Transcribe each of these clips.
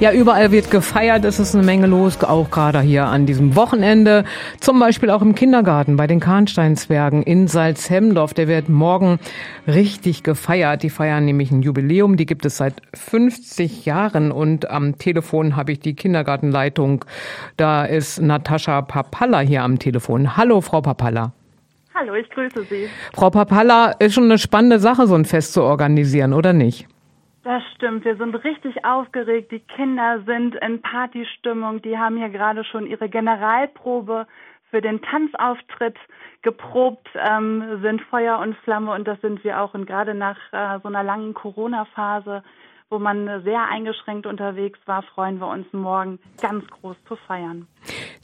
Ja, überall wird gefeiert, es ist eine Menge los, auch gerade hier an diesem Wochenende. Zum Beispiel auch im Kindergarten bei den Kahnsteinsbergen in Salzhemdorf. Der wird morgen richtig gefeiert. Die feiern nämlich ein Jubiläum, die gibt es seit 50 Jahren und am Telefon habe ich die Kindergartenleitung. Da ist Natascha Papalla hier am Telefon. Hallo, Frau Papalla. Hallo, ich grüße Sie. Frau Papalla, ist schon eine spannende Sache, so ein Fest zu organisieren, oder nicht? Das stimmt, wir sind richtig aufgeregt. Die Kinder sind in Partystimmung. Die haben hier gerade schon ihre Generalprobe für den Tanzauftritt geprobt, ähm, sind Feuer und Flamme und das sind wir auch. Und gerade nach äh, so einer langen Corona-Phase wo man sehr eingeschränkt unterwegs war, freuen wir uns morgen ganz groß zu feiern.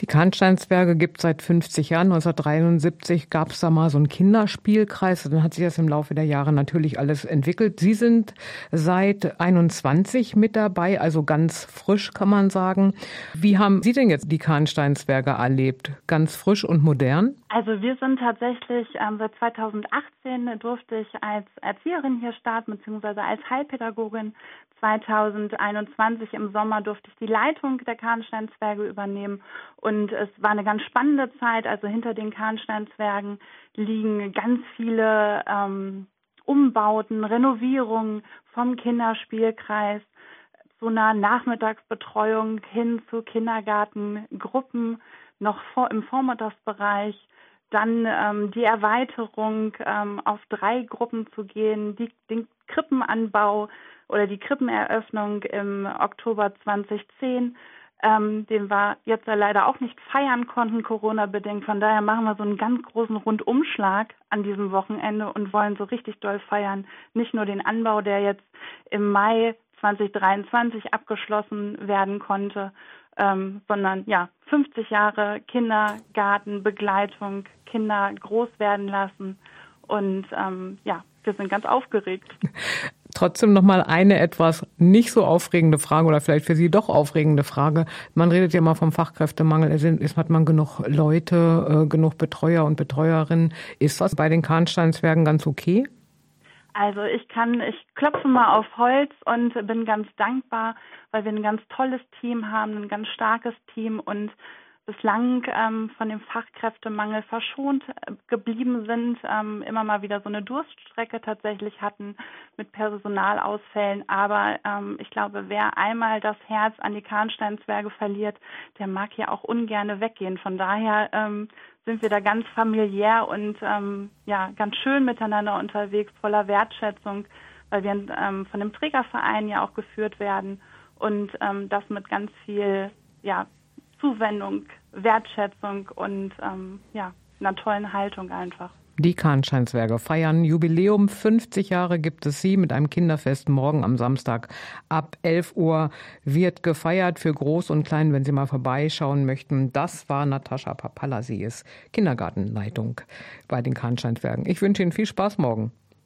Die Kahnsteinsberge gibt es seit 50 Jahren. 1973 gab es da mal so einen Kinderspielkreis. Dann hat sich das im Laufe der Jahre natürlich alles entwickelt. Sie sind seit 21 mit dabei, also ganz frisch kann man sagen. Wie haben Sie denn jetzt die Kahnsteinsberge erlebt? Ganz frisch und modern? Also wir sind tatsächlich ähm, seit 2018 durfte ich als Erzieherin hier starten, beziehungsweise als Heilpädagogin. 2021 im Sommer durfte ich die Leitung der Kahnsteinsberge übernehmen und es war eine ganz spannende Zeit. Also hinter den Kahnsteinsbergen liegen ganz viele ähm, Umbauten, Renovierungen vom Kinderspielkreis zu einer Nachmittagsbetreuung hin zu Kindergartengruppen noch vor, im Vormittagsbereich dann ähm, die Erweiterung ähm, auf drei Gruppen zu gehen, die, den Krippenanbau oder die Krippeneröffnung im Oktober 2010, ähm, den wir jetzt leider auch nicht feiern konnten, Corona-bedingt. Von daher machen wir so einen ganz großen Rundumschlag an diesem Wochenende und wollen so richtig doll feiern. Nicht nur den Anbau, der jetzt im Mai 2023 abgeschlossen werden konnte, ähm, sondern ja, 50 Jahre Kindergartenbegleitung, Kinder groß werden lassen. Und ähm, ja, wir sind ganz aufgeregt. Trotzdem noch mal eine etwas nicht so aufregende Frage oder vielleicht für Sie doch aufregende Frage. Man redet ja mal vom Fachkräftemangel. Es hat man genug Leute, äh, genug Betreuer und Betreuerinnen. Ist das bei den Kahnsteinswerken ganz okay? Also ich kann, ich klopfe mal auf Holz und bin ganz dankbar, weil wir ein ganz tolles Team haben, ein ganz starkes Team und bislang ähm, von dem Fachkräftemangel verschont äh, geblieben sind, ähm, immer mal wieder so eine Durststrecke tatsächlich hatten mit Personalausfällen. Aber ähm, ich glaube, wer einmal das Herz an die Kahnsteinsberge verliert, der mag ja auch ungerne weggehen. Von daher ähm, sind wir da ganz familiär und ähm, ja ganz schön miteinander unterwegs, voller Wertschätzung, weil wir ähm, von dem Trägerverein ja auch geführt werden und ähm, das mit ganz viel ja Zuwendung, Wertschätzung und ähm, ja, einer tollen Haltung einfach. Die Kahnsteinswerke feiern Jubiläum. 50 Jahre gibt es sie mit einem Kinderfest morgen am Samstag ab 11 Uhr wird gefeiert für Groß und Klein, wenn Sie mal vorbeischauen möchten. Das war Natascha Papalla. Sie ist Kindergartenleitung bei den Kahnsteinswerken. Ich wünsche Ihnen viel Spaß morgen.